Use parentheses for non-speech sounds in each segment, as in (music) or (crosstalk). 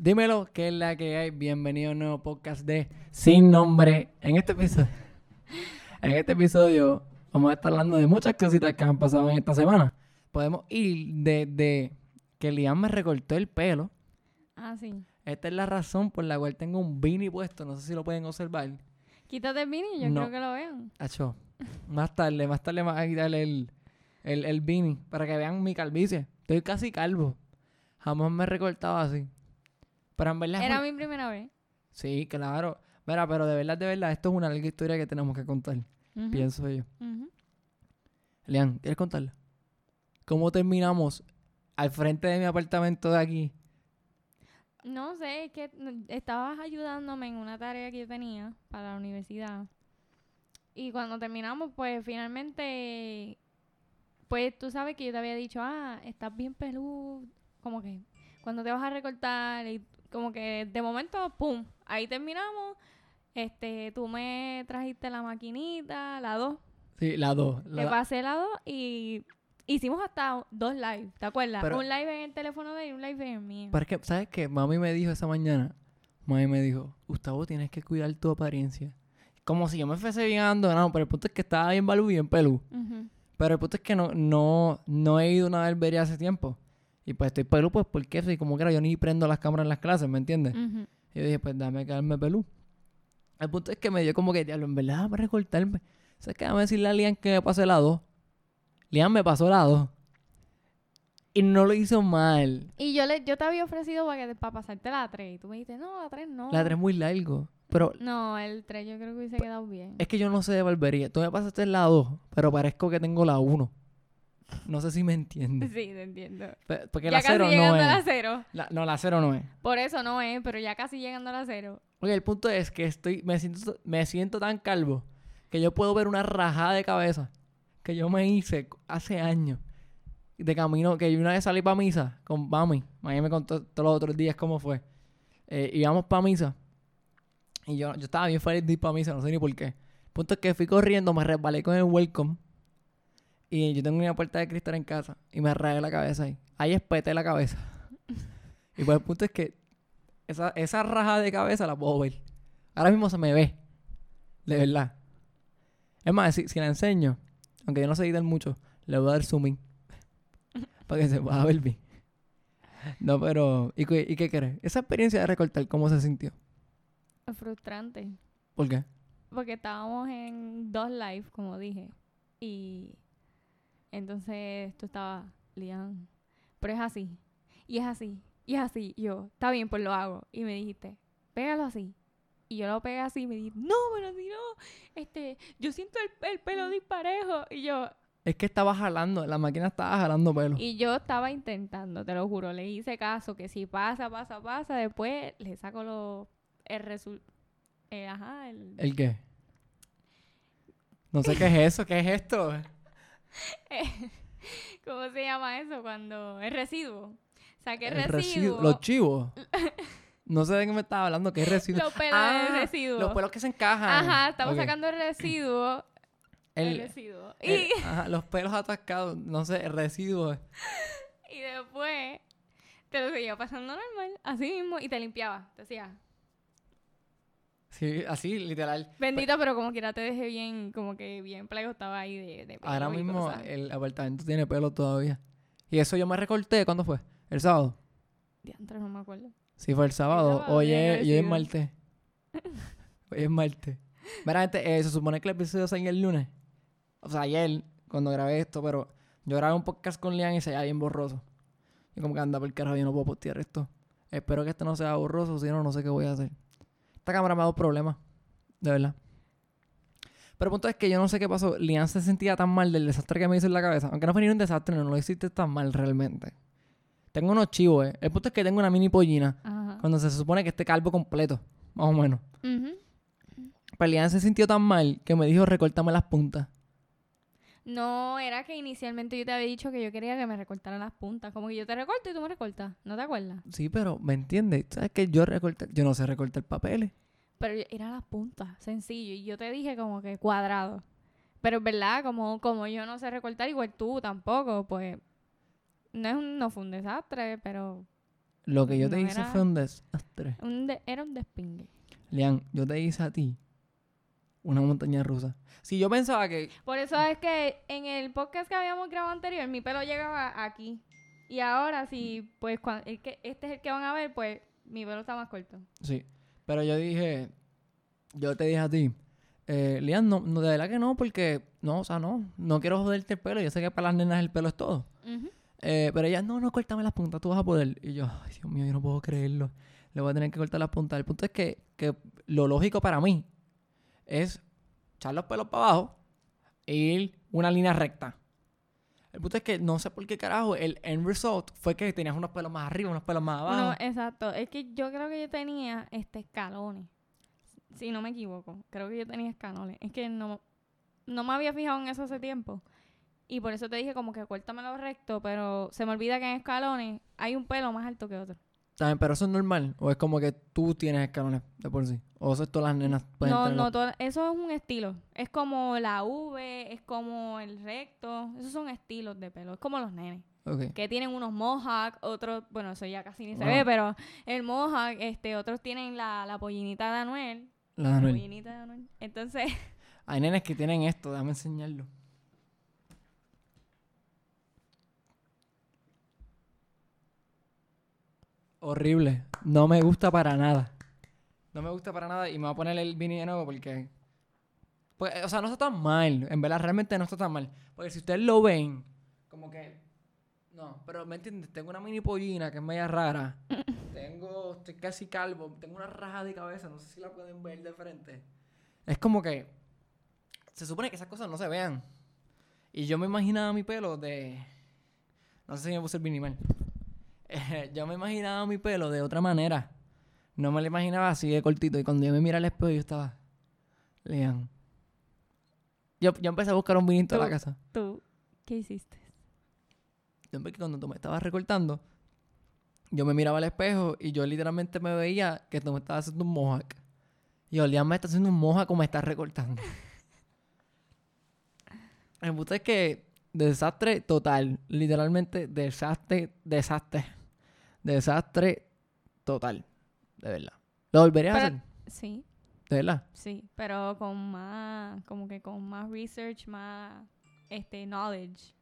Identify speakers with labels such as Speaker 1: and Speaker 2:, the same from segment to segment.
Speaker 1: Dímelo, ¿qué es la que hay? Bienvenido a un nuevo podcast de Sin Nombre. En este episodio, (laughs) en este episodio vamos a estar hablando de muchas cositas que han pasado en esta semana. Podemos ir desde que Liam me recortó el pelo.
Speaker 2: Ah, sí.
Speaker 1: Esta es la razón por la cual tengo un beanie puesto. No sé si lo pueden observar.
Speaker 2: Quítate el beanie, yo
Speaker 1: No.
Speaker 2: creo que lo vean.
Speaker 1: Acho, más tarde, más tarde me vas a quitarle el, el, el beanie para que vean mi calvicie. Estoy casi calvo. Jamás me he recortado así. Pero en verdad... es
Speaker 2: Era
Speaker 1: muy-
Speaker 2: mi primera vez.
Speaker 1: Sí, claro. Mira, pero de verdad, de verdad, esto es una larga historia que tenemos que contar, pienso yo.
Speaker 2: ujú.
Speaker 1: Lean, ¿quieres contarla? ¿Cómo terminamos al frente de mi apartamento de aquí?
Speaker 2: No sé, es que mm, estabas ayudándome en una tarea que yo tenía para la universidad. Y cuando terminamos, pues finalmente, pues tú sabes que yo te había dicho, ah, estás bien peludo, como que cuando te vas a recortar y como que de momento, pum, ahí terminamos. Este, tú me trajiste la maquinita, la 2,
Speaker 1: Sí, la dos.
Speaker 2: Te
Speaker 1: La,
Speaker 2: pasé la 2 y hicimos hasta dos live, ¿te acuerdas?
Speaker 1: Pero-
Speaker 2: un live en el teléfono de él y un live en el mío.
Speaker 1: pero es que, ¿sabes qué? Mami me dijo esa mañana, mami me dijo, Gustavo, tienes que cuidar tu apariencia. Como si yo me fuese bien abandonado, pero el punto es que estaba bien balú y bien pelú. Pero el punto es que no, no, no he ido a una barbería hace tiempo. Y pues estoy pelú, pues porque soy como que era, yo ni prendo las cámaras en las clases, ¿me entiendes?
Speaker 2: Ujú.
Speaker 1: Y yo dije, pues dame quedarme pelú. El punto es que me dio como que, diablo, en verdad, para recortarme. ¿Sabes qué? Déjame decirle a Lian que me pase la 2. Lian me pasó la 2. Y no lo hizo mal.
Speaker 2: Y yo le, yo te había ofrecido para, que, para pasarte la 3 y tú me dijiste, no, la 3 no.
Speaker 1: La 3 es muy largo. Pero
Speaker 2: No, el 3 yo creo que hubiese quedado bien.
Speaker 1: es que yo no sé de barbería. Tú me pasaste la 2, pero parezco que tengo la 1. No sé si me entiendes.
Speaker 2: Sí, te entiendo.
Speaker 1: Porque
Speaker 2: ya
Speaker 1: la 0 no
Speaker 2: llegando
Speaker 1: es.
Speaker 2: a la 0.
Speaker 1: La- no, la 0 no es.
Speaker 2: Por eso no es, pero ya casi llegando a la 0.
Speaker 1: Oye, el punto es que estoy, me siento, me siento tan calvo que yo puedo ver una rajada de cabeza que yo me hice hace años. De camino, que yo una vez salí para misa con mami. Mami me contó todos los otros días cómo fue. Eh, íbamos para misa. Y yo, yo estaba bien feliz de ir para misa, no sé ni por qué. El punto es que fui corriendo, me resbalé con el welcome. Y yo tengo una puerta de cristal en casa. Y me rayé la cabeza ahí. Ahí espeté la cabeza. (laughs) y pues el punto es que esa, esa raja de cabeza la puedo ver. Ahora mismo se me ve. De verdad. Es más, si, si la enseño, aunque yo no sé editar mucho, le voy a dar zoom in. (laughs) para que se pueda ver bien. No, pero... ¿Y, qué- ¿Y qué crees? Esa experiencia de recortar, ¿cómo se sintió?
Speaker 2: Frustrante.
Speaker 1: ¿Por qué?
Speaker 2: Porque estábamos en dos live, como dije. Y entonces tú estabas, Lian, pero es así. Y es así. Y es así. Y yo, está bien, pues lo hago. Y me dijiste, pégalo así. Y yo lo pegué así y me dijiste, no, pero si no, este, yo siento el, el pelo disparejo. Y yo,
Speaker 1: Es que estaba jalando, la máquina estaba jalando pelo.
Speaker 2: y yo estaba intentando, te lo juro, le hice caso, que si pasa, pasa, pasa, después le saco lo, el resultado. ajá, el,
Speaker 1: ¿El qué? No sé qué es eso, ¿qué es esto? (laughs)
Speaker 2: ¿Cómo se llama eso? Cuando es residuo. Saqué
Speaker 1: El
Speaker 2: residuo.
Speaker 1: Los chivos. (laughs) No sé de qué me estaba hablando, ¿qué es residuo?
Speaker 2: Los pelos
Speaker 1: Ah,
Speaker 2: residuo.
Speaker 1: Los pelos que se encajan.
Speaker 2: Ajá, estamos sacando el residuo. El,
Speaker 1: El-
Speaker 2: residuo.
Speaker 1: el-
Speaker 2: Y,
Speaker 1: ajá, los pelos atascados, no sé, el residuo. (laughs)
Speaker 2: y después te lo seguía pasando normal, así mismo, y te limpiaba. Te decía,
Speaker 1: Sí, así, literal.
Speaker 2: bendito, pero como quiera te dejé bien, como que bien plago estaba ahí de, de pelo
Speaker 1: Ahora mismo
Speaker 2: cosas.
Speaker 1: el apartamento tiene pelo todavía. Y eso yo me recorté, ¿cuándo fue? ¿El sábado?
Speaker 2: Diantre, no me acuerdo.
Speaker 1: Sí, fue el sábado.
Speaker 2: sábado,
Speaker 1: Hoy es, hoy es
Speaker 2: agradecido.
Speaker 1: martes. (laughs) Hoy es martes. Mira, gente, eh, se supone que el episodio salió el lunes. O sea, ayer, cuando grabé esto, pero yo grabé un podcast con Lian y se veía bien borroso. Y como que anda por el carajo, yo no puedo postear esto. Espero que esto no sea borroso, si no, no sé qué voy a hacer. Esta cámara me ha dado problemas, de verdad. Pero el punto es que yo no sé qué pasó. Lian se sentía tan mal del desastre que me hizo en la cabeza. Aunque no fue ni un desastre, no lo hiciste tan mal realmente. Tengo unos chivos, eh. El punto es que tengo una mini pollina.
Speaker 2: Ajá.
Speaker 1: Cuando se supone que esté calvo completo, más o menos.
Speaker 2: Ujú.
Speaker 1: Pero Lian se sintió tan mal que me dijo recórtame las puntas.
Speaker 2: No, era que inicialmente yo te había dicho que yo quería que me recortaran las puntas. Como que yo te recorto y tú me recortas. ¿No te acuerdas?
Speaker 1: Sí, pero ¿me entiendes? ¿Sabes que yo recorté? Yo no sé recortar papeles.
Speaker 2: Pero era las puntas, sencillo. Y yo te dije como que cuadrado. Pero es verdad, como, como yo no sé recortar, igual tú tampoco, pues no, es un- no fue un desastre, pero
Speaker 1: Lo que yo te hice fue un desastre.
Speaker 2: Un de- era un despingue.
Speaker 1: Lian, yo te hice a ti una montaña rusa. Si yo pensaba que...
Speaker 2: Por eso es que en el podcast que habíamos grabado anterior, mi pelo llegaba aquí. Y ahora, si, pues, cuan- el que, este es el que van a ver, pues, mi pelo está más corto.
Speaker 1: Sí. Pero yo dije... Yo te dije a ti... Eh, Lian, no, no, de verdad que no, porque... No, o sea, no. No quiero joderte el pelo. Yo sé que para las nenas el pelo es todo. Eh, pero ella, no, no, córtame las puntas, tú vas a poder. Y yo, ay, Dios mío, yo no puedo creerlo. Le voy a tener que cortar las puntas. El punto es que, que lo lógico para mí es echar los pelos para abajo e ir una línea recta. El punto es que no sé por qué carajo el end result fue que tenías unos pelos más arriba, unos pelos más abajo.
Speaker 2: No, exacto. Es que yo creo que yo tenía este escalones. Si no me equivoco. Creo que yo tenía escalones. Es que no, no me había fijado en eso hace tiempo. Y por eso te dije como que cuértamelo recto, pero se me olvida que en escalones hay un pelo más alto que otro.
Speaker 1: También, pero eso es normal. O es como que tú tienes escalones de por sí. O eso es todas las nenas pueden
Speaker 2: No, no, todo- eso es un estilo. Es como la V, es como el recto. Esos son estilos de pelo. Es como los nenes.
Speaker 1: Ok.
Speaker 2: Que tienen unos mohawk, otros, bueno, eso ya casi ni se
Speaker 1: Wow.
Speaker 2: ve, pero el mohawk, este, otros tienen la, la pollinita de Anuel.
Speaker 1: La de
Speaker 2: La
Speaker 1: Anuel.
Speaker 2: pollinita de Anuel. Entonces,
Speaker 1: Hay nenes que tienen esto, déjame enseñarlo. Horrible. No me gusta para nada. No me gusta para nada y me voy a poner el Vini de nuevo porque... Pues, o sea, no está tan mal. En verdad, realmente no está tan mal. Porque si ustedes lo ven, como que... No, pero ¿me entiendes? Tengo una mini pollina que es media rara. (laughs) tengo... Estoy casi calvo. Tengo una raja de cabeza. No sé si la pueden ver de frente. Es como que... Se supone que esas cosas no se vean. Y yo me imaginaba mi pelo de... No sé si me puse el minimal. (laughs) Yo me imaginaba mi pelo de otra manera. No me lo imaginaba así de cortito. Y cuando yo me miré al espejo, yo estaba... Lean. Yo, yo empecé a buscar un vinito en la casa.
Speaker 2: ¿tú qué hiciste?
Speaker 1: Yo empecé cuando tú me estabas recortando, yo me miraba al espejo y yo literalmente me veía que tú me estabas haciendo un mohawk. Y yo, Lian me está haciendo un mohawk como me está recortando. (laughs) El punto es que desastre total. Literalmente desastre, desastre. Desastre total. De verdad. ¿Lo volverías a hacer?
Speaker 2: Sí,
Speaker 1: De verdad.
Speaker 2: sí, pero con más, como que con más research, más, este, knowledge.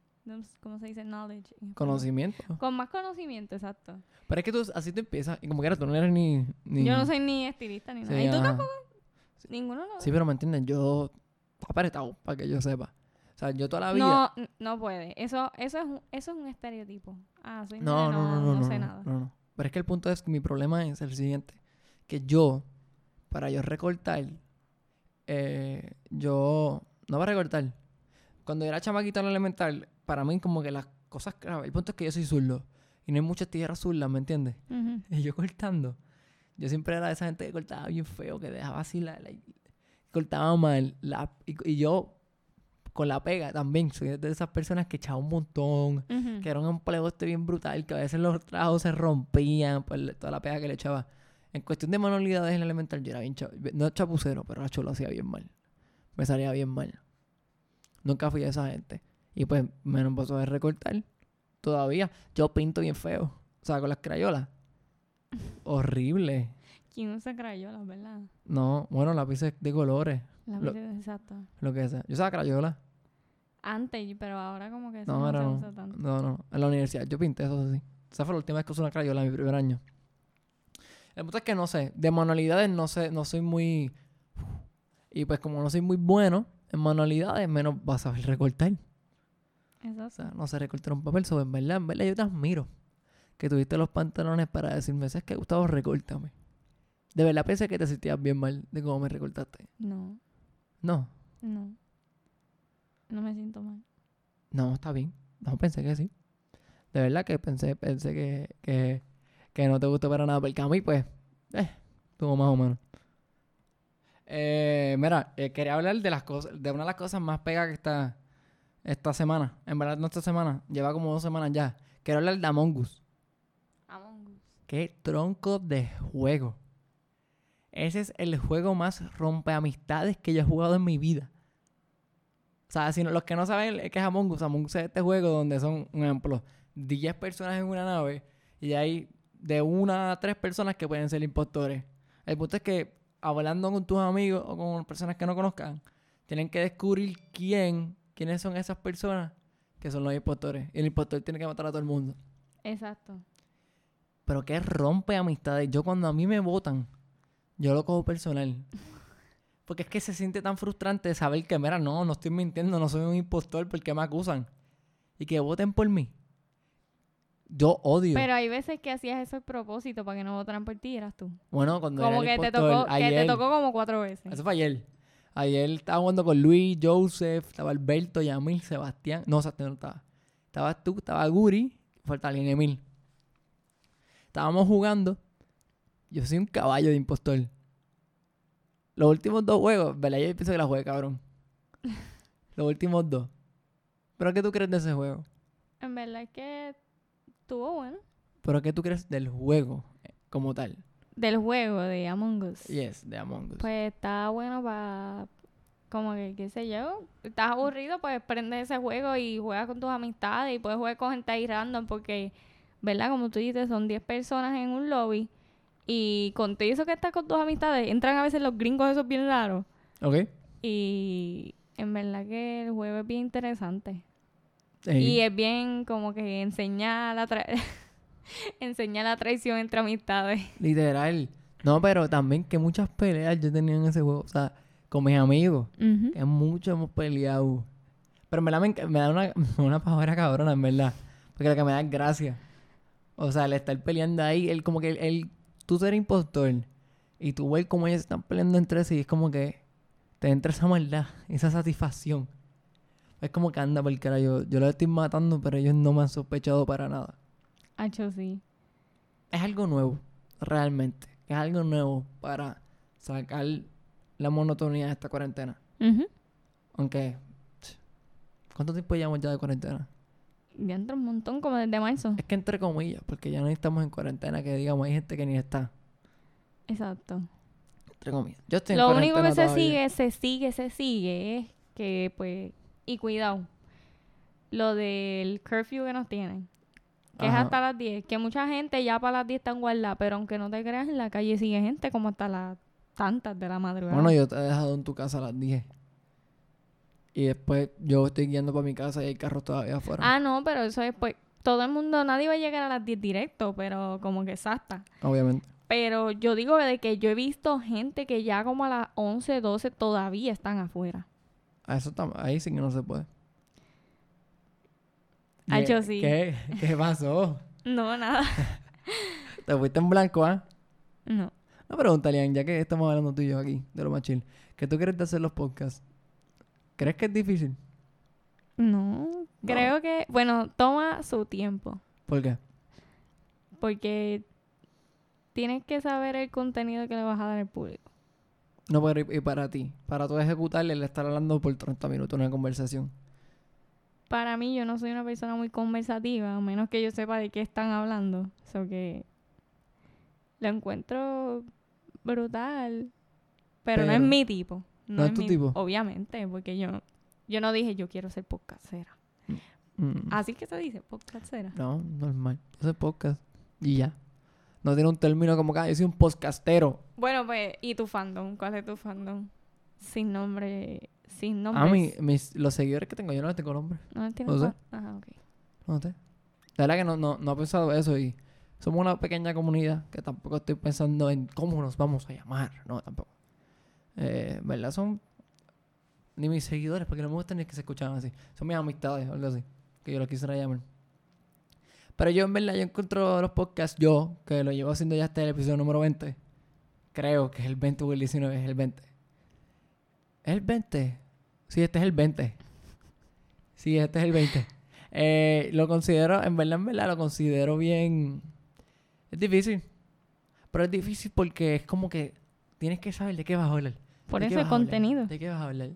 Speaker 2: ¿Cómo se dice knowledge?
Speaker 1: Conocimiento.
Speaker 2: Con más conocimiento, exacto.
Speaker 1: Pero es que tú así te empiezas. Y como que era, tú no eres ni... ni
Speaker 2: Yo no soy ni estilista ni
Speaker 1: Sí,
Speaker 2: nada. ¿Y tú tampoco? Ninguno lo
Speaker 1: Sí, pero me entienden, yo está apretado para que yo sepa. O sea, yo toda la vida.
Speaker 2: No, no puede. Eso, eso, es un, eso es un estereotipo. Ah, soy
Speaker 1: no, no, no, no, no,
Speaker 2: sé
Speaker 1: no,
Speaker 2: nada.
Speaker 1: no, no. Pero es que el punto es que mi problema es el siguiente: que yo, para yo recortar, eh, yo. No para recortar. Cuando yo era chamaquito en la elemental, para mí, como que las cosas. El punto es que yo soy zurdo. Y no hay muchas tijeras zurdas, ¿me entiendes?
Speaker 2: Ujú. (laughs)
Speaker 1: Y yo cortando. Yo siempre era de esa gente que cortaba bien feo, que dejaba así la. la- cortaba mal. La, y, y yo, con la pega también, soy de esas personas que echaba un montón. Que era un empleo este bien brutal, que a veces los trabajos se rompían por la- toda la pega que le echaba. En cuestión de manualidades en el elemental, yo era bien cha- No chapucero, pero la lo hacía bien mal. Me salía bien mal. Nunca fui a esa gente. Y pues me lo empezó a recortar. Todavía. Yo pinto bien feo. O sea, con las crayolas. Horrible.
Speaker 2: ¿Quién usa crayolas, verdad?
Speaker 1: No, bueno, lápices de colores.
Speaker 2: La
Speaker 1: Lo-
Speaker 2: exacto.
Speaker 1: Lo que sea. Yo usaba crayolas.
Speaker 2: Antes, pero ahora como que eso
Speaker 1: No,
Speaker 2: no,
Speaker 1: ahora
Speaker 2: se
Speaker 1: no.
Speaker 2: usa tanto.
Speaker 1: No, no. En la universidad yo pinté eso sí. Esa fue la última vez que usé una crayola en mi primer año. El punto es que no sé. De manualidades no sé, no soy muy. Y pues como no soy muy bueno en manualidades, menos vas a saber recortar. O
Speaker 2: Exacto.
Speaker 1: sea, no sé recortar un papel. Sobre en verdad, en verdad yo te admiro. Que tuviste los pantalones para decirme, ¿sabes qué, Gustavo? Recórtame. De verdad pensé que te sentías bien mal de cómo me recortaste.
Speaker 2: No,
Speaker 1: No,
Speaker 2: no. No me siento mal.
Speaker 1: no, está bien. No, pensé que sí. De verdad que pensé, pensé que, que, que no te gustó para nada. Porque a mí, pues, eh, estuvo más o menos. Eh, mira, eh, quería hablar de las cosas, de una de las cosas más pegas que está esta semana. En verdad, no esta semana, lleva como dos semanas ya. Quiero hablar de Among Us.
Speaker 2: Among Us.
Speaker 1: Qué tronco de juego. Ese es el juego más rompeamistades que yo he jugado en mi vida. O sea, si no- los que no saben es que es Among Us, Among Us es este juego donde son, un ejemplo, 10 personas en una nave y hay de una a tres personas que pueden ser impostores. El punto es que hablando con tus amigos o con personas que no conozcan, tienen que descubrir quién, quiénes son esas personas que son los impostores. Y el impostor tiene que matar a todo el mundo.
Speaker 2: Exacto.
Speaker 1: Pero que rompe amistades. Yo cuando a mí me votan, yo lo cojo personal. (laughs) Porque es que se siente tan frustrante saber que, mira, no, no estoy mintiendo, no soy un impostor porque me acusan. Y que voten por mí. Yo odio.
Speaker 2: Pero hay veces que hacías eso a propósito para que no votaran por ti, eras tú.
Speaker 1: bueno, cuando
Speaker 2: Como
Speaker 1: era
Speaker 2: que
Speaker 1: el
Speaker 2: te,
Speaker 1: impostor,
Speaker 2: tocó, que te tocó como cuatro veces.
Speaker 1: Eso fue ayer. Ayer estaba jugando con Luis, Joseph, estaba Alberto, Yamil, Sebastián. No, Sebastián no estaba. Estabas tú, estaba Guri, falta alguien, Emil. Estábamos jugando. Yo soy un caballo de impostor. Los últimos dos juegos, ¿verdad? Yo pienso que la jugué, cabrón. (laughs) Los últimos dos. ¿Pero qué tú crees de ese juego?
Speaker 2: En verdad es que estuvo bueno.
Speaker 1: ¿Pero qué tú crees del juego eh, como tal?
Speaker 2: Del juego de Among Us.
Speaker 1: Yes, de Among Us.
Speaker 2: Pues está bueno para. Como que, qué sé yo. Estás aburrido, pues prende ese juego y juegas con tus amistades y puedes jugar con gente ahí random porque, ¿verdad? Como tú dices, son 10 personas en un lobby y con todo eso que estás con tus amistades, entran a veces los gringos esos bien raros
Speaker 1: ¿Ok?
Speaker 2: y en verdad que el juego es bien interesante. Y es bien como que enseña la, tra- (laughs) enseña la traición entre amistades.
Speaker 1: Literal. No, pero también que muchas peleas yo tenía en ese juego. O sea, con mis amigos.
Speaker 2: Ujú.
Speaker 1: Que mucho hemos peleado. Pero en verdad me, da una, (laughs) una pavora cabrona, en verdad. Porque lo que me da es gracia. O sea, el estar peleando ahí, el como que el- tú ser impostor y tú ver cómo ellos están peleando entre sí, es como que te entra esa maldad, esa satisfacción. Es como que anda por el cara, yo, yo los estoy matando, pero ellos no me han sospechado para nada.
Speaker 2: Hacho, sí.
Speaker 1: es algo nuevo, realmente. Es algo nuevo para sacar la monotonía de esta cuarentena.
Speaker 2: Ujú.
Speaker 1: Aunque, ¿cuánto tiempo llevamos ya de cuarentena?
Speaker 2: Ya entra un montón como desde marzo.
Speaker 1: Es que entre comillas, porque ya no estamos en cuarentena, que digamos, hay gente que ni está.
Speaker 2: Exacto.
Speaker 1: Entre comillas. Yo estoy en
Speaker 2: Lo único que se
Speaker 1: todavía.
Speaker 2: sigue, se sigue, se sigue es que, pues, y cuidado, lo del curfew que nos tienen, que
Speaker 1: Ajá.
Speaker 2: es hasta las 10, que mucha gente ya para las 10 están guardadas, pero aunque no te creas, en la calle sigue gente como hasta las tantas de la madrugada.
Speaker 1: Bueno, yo te he dejado en tu casa a las 10. Y después yo estoy guiando para mi casa y hay carros todavía afuera.
Speaker 2: Ah, no, pero eso es, pues, todo el mundo, nadie va a llegar a las 10 directo, pero como que exacta.
Speaker 1: Obviamente.
Speaker 2: Pero yo digo de que yo he visto gente que ya como a las 11, 12 todavía están afuera.
Speaker 1: Eso tam- ahí sí que no se puede.
Speaker 2: Ah,
Speaker 1: ¿Qué-
Speaker 2: yo sí.
Speaker 1: ¿Qué? ¿Qué pasó?
Speaker 2: No, nada. (laughs)
Speaker 1: Te fuiste en blanco, ¿ah?
Speaker 2: No.
Speaker 1: Una pregunta, Lian, ya que estamos hablando tú y yo aquí, de lo más chill. ¿Qué tú quieres de hacer los podcasts? ¿Crees que es difícil?
Speaker 2: No,
Speaker 1: No.
Speaker 2: creo que, bueno, toma su tiempo,
Speaker 1: ¿Por qué?
Speaker 2: porque tienes que saber el contenido que le vas a dar al público.
Speaker 1: No, pero y, para ti, para tú ejecutarle, el estar hablando por 30 minutos una conversación.
Speaker 2: Para mí, yo no soy una persona muy conversativa, a menos que yo sepa de qué están hablando. So que lo encuentro brutal, pero, no es
Speaker 1: Pero-
Speaker 2: mi tipo.
Speaker 1: ¿No es tu
Speaker 2: mi-
Speaker 1: tipo?
Speaker 2: Obviamente, porque yo, yo no dije yo quiero ser podcastera.
Speaker 1: Mm,
Speaker 2: Así que se dice, podcastera.
Speaker 1: No, normal. Hace podcast y ya. No tiene un término como que, "Ah, yo soy un podcastero.
Speaker 2: Bueno, pues, ¿y tu fandom? ¿Cuál es tu fandom? Sin nombre, sin nombre.
Speaker 1: A mí, mis, los seguidores que tengo, yo no les tengo nombre.
Speaker 2: ¿No tienes
Speaker 1: No sé.
Speaker 2: fa- Ajá, ok.
Speaker 1: No sé. La verdad que no, no, no he pensado eso y somos una pequeña comunidad que tampoco estoy pensando en cómo nos vamos a llamar. No, tampoco. Eh, ¿Verdad? Son ni mis seguidores, porque no me gusta ni que se escuchan así. Son mis amistades o algo así, que yo lo quisiera llamar. Pero yo en verdad, yo encuentro los podcasts, yo, que lo llevo haciendo ya hasta el episodio número 20. Creo que es el 20 o el 19, es el 20. ¿Es el 20? Sí, este es el 20. Sí, este es el 20. Eh, lo considero, en verdad, en verdad, lo considero bien. Es difícil. Pero es difícil porque es como que tienes que saber de qué vas a hablar.
Speaker 2: Por
Speaker 1: ¿De qué
Speaker 2: eso el
Speaker 1: a
Speaker 2: contenido.
Speaker 1: ¿De qué vas a hablar?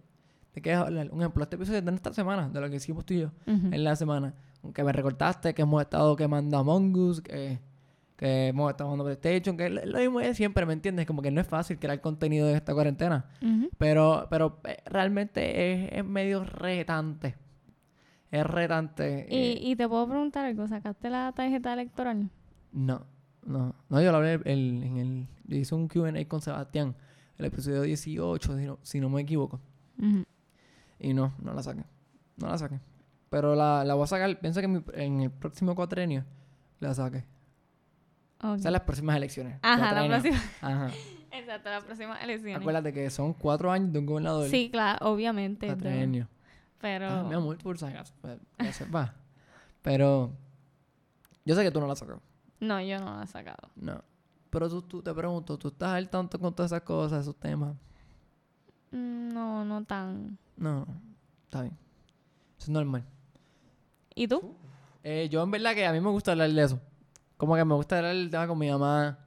Speaker 1: ¿De qué vas a hablar? Un ejemplo, este episodio es de esta semana, de lo que hicimos tú y yo en la semana. Que me recortaste, que hemos estado quemando Among Us, que, que hemos estado jugando PlayStation, que es lo lo mismo de siempre, ¿me entiendes? Como que no es fácil crear contenido de esta cuarentena. Pero, pero eh, realmente es, es medio retante. Es retante. eh,
Speaker 2: Y, y te puedo preguntar algo, ¿sacaste la tarjeta electoral?
Speaker 1: no. No, no, yo lo hablé el- en el... Hice un Q&A con Sebastián, el episodio 18, si no, si no me equivoco.
Speaker 2: Ujú.
Speaker 1: Y no, no la saqué. No la saqué. Pero la, la voy a sacar, pienso que en, mi- en el próximo cuatrenio la saqué.
Speaker 2: Ok.
Speaker 1: O sea, las próximas elecciones.
Speaker 2: Ajá, la próxima.
Speaker 1: Ajá. (laughs)
Speaker 2: Exacto, la próxima elección.
Speaker 1: Acuérdate que son cuatro años de un gobernador.
Speaker 2: Sí, claro, obviamente. pero-
Speaker 1: Cuatrenio.
Speaker 2: Pero.
Speaker 1: Ah, mi amor, por si acaso. pues, sepa. Pero... Yo sé que tú no la sacas.
Speaker 2: No, yo no la he sacado.
Speaker 1: No. Pero tú, tú te pregunto, ¿tú estás al tanto con todas esas cosas, esos temas?
Speaker 2: Mm, No, no tan.
Speaker 1: No, está bien. Eso es normal.
Speaker 2: ¿Y tú?
Speaker 1: Eh, yo en verdad que a mí me gusta hablar de eso. Como que me gusta hablar del tema con mi mamá.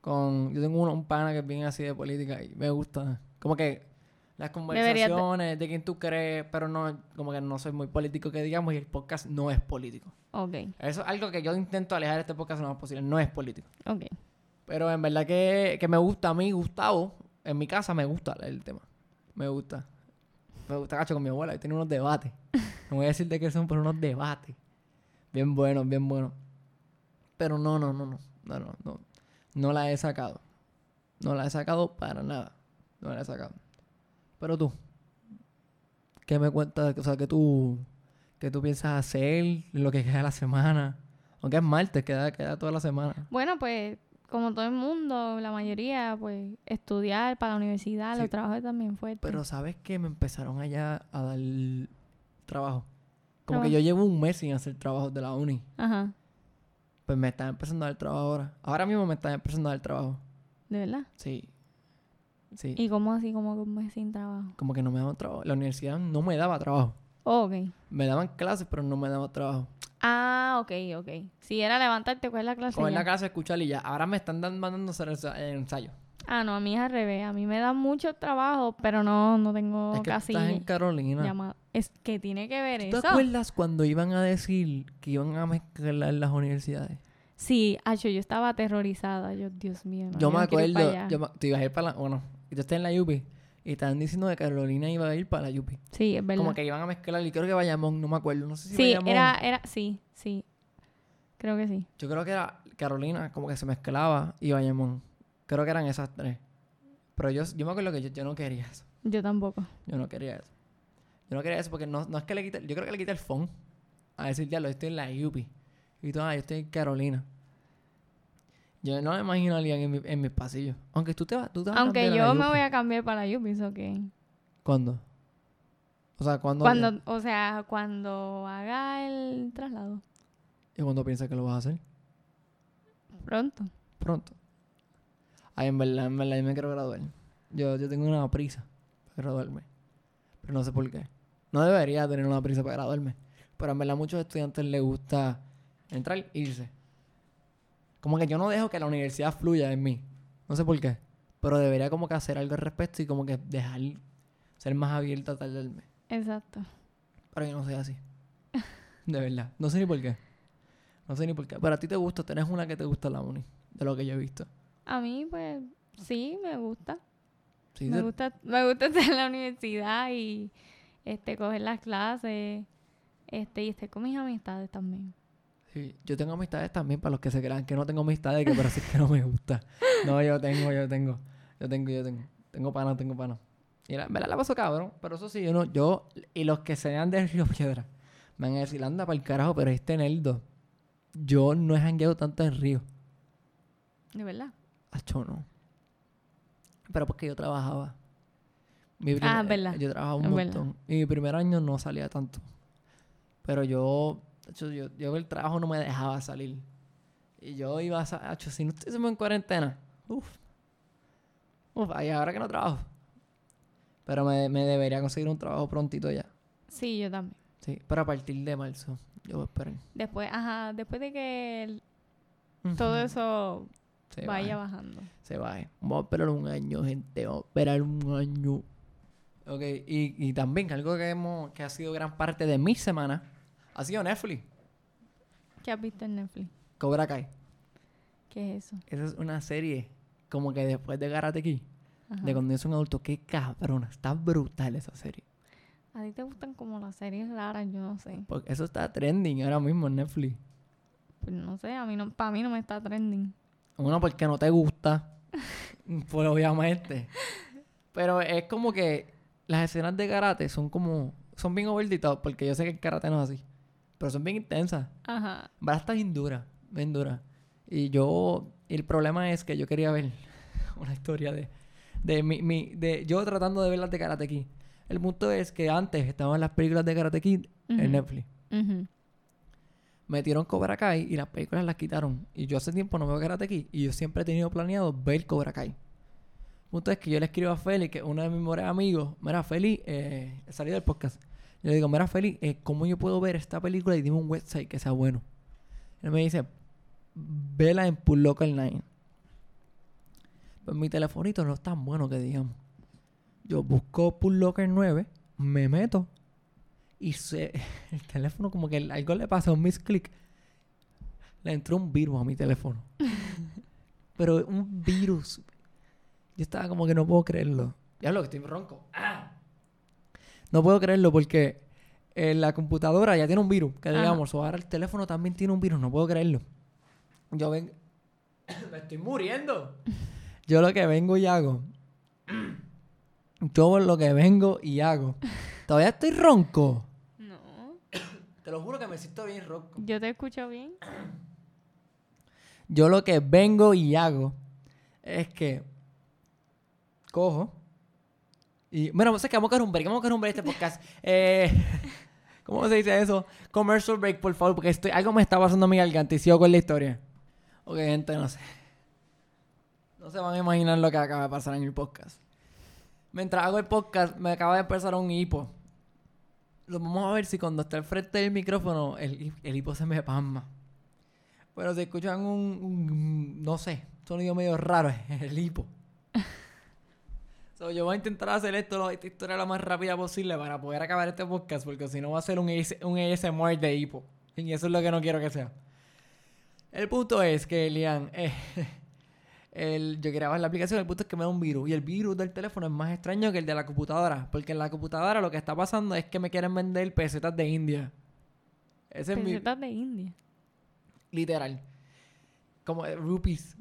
Speaker 1: Con... Yo tengo uno- un pana que es bien así de política y me gusta. Como que las
Speaker 2: Deberías de-
Speaker 1: conversaciones de quién tú crees, pero no, como que no soy muy político que digamos y el podcast no es político.
Speaker 2: Ok,
Speaker 1: Eso es algo que yo intento alejar este podcast lo más posible. No es político.
Speaker 2: ok.
Speaker 1: Pero en verdad que, que me gusta a mí, Gustavo, en mi casa me gusta el tema. Me gusta. Me gusta, cacho, con mi abuela. y Tiene unos debates. (laughs) No voy a decir de qué son, pero unos debates. Bien buenos, bien buenos. Pero no, no, no, no. No, no, no. No la he sacado. No la he sacado para nada. No la he sacado. Pero tú. ¿Qué me cuentas? O sea, que tú... ¿Qué tú piensas hacer? Lo que queda de la semana. Aunque es martes, queda, queda toda la semana.
Speaker 2: Bueno, pues, como todo el mundo, la mayoría, pues, estudiar para la universidad,
Speaker 1: Sí.
Speaker 2: los trabajos también fuertes.
Speaker 1: Pero sabes que me empezaron allá a dar trabajo. Como
Speaker 2: Trabajo.
Speaker 1: que yo llevo un mes sin hacer trabajos de la uni.
Speaker 2: Ajá,
Speaker 1: Pues me están empezando a dar trabajo ahora. Ahora mismo me están empezando a dar trabajo.
Speaker 2: ¿de verdad?
Speaker 1: Sí. Sí.
Speaker 2: ¿Y cómo así, como que un mes sin trabajo?
Speaker 1: Como que no me daban trabajo. La universidad no me daba trabajo.
Speaker 2: Oh, ok.
Speaker 1: Me daban clases, pero no me daban trabajo.
Speaker 2: Ah, ok, ok. Si era levantarte, ¿cuál es la clase?
Speaker 1: Coger la clase, escuchar y ya. Ahora me están dan- mandando hacer ensa- eh, ensayo.
Speaker 2: Ah, no, a mí es al revés. A mí me dan mucho trabajo, pero no, no tengo
Speaker 1: es que
Speaker 2: casi
Speaker 1: estás en Carolina.
Speaker 2: llamado. Es que tiene que ver
Speaker 1: ¿Tú
Speaker 2: eso.
Speaker 1: te acuerdas cuando iban a decir que iban a mezclar las universidades?
Speaker 2: Sí, Acho, yo estaba aterrorizada. Yo, Dios mío. no,
Speaker 1: Yo me
Speaker 2: no
Speaker 1: acuerdo, yo me- tú ibas a ir para la, bueno, y tú estás en la UPI y estaban diciendo que Carolina iba a ir para la UPI.
Speaker 2: Sí, es verdad.
Speaker 1: Como que iban a mezclar y creo que Bayamón, no me acuerdo, no sé si
Speaker 2: sí,
Speaker 1: Bayamón.
Speaker 2: era, era, sí, sí. Creo que sí.
Speaker 1: Yo creo que era Carolina, como que se mezclaba y Bayamón. Creo que eran esas tres. Pero yo, yo me acuerdo que yo, yo no quería eso.
Speaker 2: Yo tampoco.
Speaker 1: Yo no quería eso. Yo no quería eso porque no, no es que le quite, yo creo que le quite el phone a decir, ya lo estoy en la UPI. Y tú, ah, yo estoy en Carolina. Yo no me imagino a alguien en, mi, en mis pasillos. Aunque tú te vas, tú te vas a
Speaker 2: Aunque
Speaker 1: cambiar a
Speaker 2: yo
Speaker 1: la
Speaker 2: me voy a cambiar para la UPI, ¿so qué?
Speaker 1: ¿Cuándo? O sea, ¿cuándo?
Speaker 2: Cuando, o sea, cuando haga el traslado.
Speaker 1: ¿Y cuándo piensas que lo vas a hacer?
Speaker 2: Pronto.
Speaker 1: Pronto. Ay, en verdad, en verdad, yo me quiero graduar. Yo, yo tengo una prisa para graduarme. Pero no sé por qué. No debería tener una prisa para graduarme. Pero en verdad a muchos estudiantes les gusta entrar e irse. Como que yo no dejo que la universidad fluya en mí. No sé por qué. Pero debería como que hacer algo al respecto y como que dejar ser más abierta a tardarme.
Speaker 2: Exacto.
Speaker 1: Pero yo no soy así. (laughs) De verdad. No sé ni por qué. No sé ni por qué. Pero a ti te gusta, tenés una que te gusta la uni. De lo que yo he visto.
Speaker 2: A mí, pues, sí, me gusta.
Speaker 1: Sí,
Speaker 2: me
Speaker 1: te-
Speaker 2: gusta, me gusta (laughs) estar en la universidad y este coger las clases, este, y estar con mis amistades también.
Speaker 1: Sí. Yo tengo amistades también para los que se crean que no tengo amistades, que parece que no me gusta. No, yo tengo, yo tengo. Yo tengo, yo tengo. Tengo pana, tengo pana. Y la, en verdad la paso cabrón. Pero eso sí, yo no, yo y los que sean de Río Piedra me van a decir, anda para el carajo, pero este Neldo. Yo no he jangueado tanto en Río.
Speaker 2: De verdad.
Speaker 1: Acho, no. Pero porque yo trabajaba. Mi
Speaker 2: Ah, verdad.
Speaker 1: Yo trabajaba un
Speaker 2: Es verdad.
Speaker 1: montón. Y mi primer año no salía tanto. Pero yo, acho, yo, yo el trabajo no me dejaba salir. Y yo iba a, sa- acho, si no estuviésemos en cuarentena, uff. Uf, ahí ahora que no trabajo. Pero me, me debería conseguir un trabajo prontito ya.
Speaker 2: Sí, yo también.
Speaker 1: Sí, pero a partir de marzo. Yo voy a esperar.
Speaker 2: Después, ajá, después de que el- todo eso
Speaker 1: Se
Speaker 2: vaya
Speaker 1: va.
Speaker 2: bajando.
Speaker 1: Se va. Vamos a esperar un año, gente. Vamos a esperar un año. Ok, y, y también algo que, hemos, que ha sido gran parte de mi semana ha sido Netflix.
Speaker 2: ¿Qué has visto en Netflix?
Speaker 1: Cobra Kai.
Speaker 2: ¿Qué es eso?
Speaker 1: Esa es una serie como que después de Karate Kid,
Speaker 2: Ajá.
Speaker 1: de cuando soy un adulto. Qué cabrona. Está brutal esa serie.
Speaker 2: A ti te gustan como las series raras, yo no sé.
Speaker 1: Porque eso está trending ahora mismo en Netflix.
Speaker 2: Pues no sé, a mí no, para mí no me está trending.
Speaker 1: Uno, porque no te gusta. (laughs) pues obviamente. Pero es como que las escenas de karate son como. Son bien over the top, porque yo sé que el karate no es así. Pero son bien intensas.
Speaker 2: Ajá.
Speaker 1: Va está bien dura, bien dura. Y yo. El problema es que yo quería ver (laughs) una historia de. De mi, mi- de yo tratando de ver las de Karate Kid. El punto es que antes estaban las películas de Karate Kid en Netflix.
Speaker 2: Ujú.
Speaker 1: Metieron Cobra Kai y las películas las quitaron. Y yo hace tiempo no veo Karate Kid y yo siempre he tenido planeado ver Cobra Kai. El punto es que yo le escribo a Feli, que es uno de mis mejores amigos. Mira, Feli, eh, salí del podcast. Yo le digo, mira, Feli, eh, ¿cómo yo puedo ver esta película y dime un website que sea bueno? Él me dice, vela en Pool Local 9. Pues mi telefonito no es tan bueno que digamos. Yo busco Pool Local 9, me meto y se, (laughs) el teléfono como que algo le pasa, un misclick. Le entró un virus a mi teléfono. (laughs) Pero un virus. Yo estaba como que no puedo creerlo. Ya lo que estoy ronco. ¡Ah! No puedo creerlo porque eh, la computadora ya tiene un virus, que
Speaker 2: Ajá.
Speaker 1: digamos, o ahora el teléfono también tiene un virus, no puedo creerlo. Yo ven... (coughs) Me estoy muriendo. Yo lo que vengo y hago. (coughs) Yo lo que vengo y hago. (laughs) Todavía estoy ronco.
Speaker 2: No. (coughs)
Speaker 1: Te lo juro que me siento bien ronco.
Speaker 2: Yo te escucho bien.
Speaker 1: Yo lo que vengo y hago es que cojo y bueno, a que vamos a coger un break, vamos a coger un break este podcast. (laughs) Eh, (laughs) ¿Cómo se dice eso? Commercial break, por favor, porque estoy, algo me está pasando a mi garganta y sigo con la historia. Ok, gente, no sé. No se van a imaginar lo que acaba de pasar en el podcast. Mientras hago el podcast, me acaba de empezar un hipo. Lo vamos a ver si cuando está al frente del micrófono, el, el hipo se me pasma. Pero si escuchan un, un- no sé, sonido medio raro, (laughs) el hipo. So, yo voy a intentar hacer esto, esta historia lo más rápida posible para poder acabar este podcast, porque si no va a ser un, AS un ASMR de hipo. Y eso es lo que no quiero que sea. El punto es que, Lian, eh, (laughs) el, yo quería bajar la aplicación, el punto es que me da un virus. Y el virus del teléfono es más extraño que el de la computadora. Porque en la computadora lo que está pasando es que me quieren vender pesetas de India. Ese es mi,
Speaker 2: Pesetas de India.
Speaker 1: Literal. Como eh, rupees.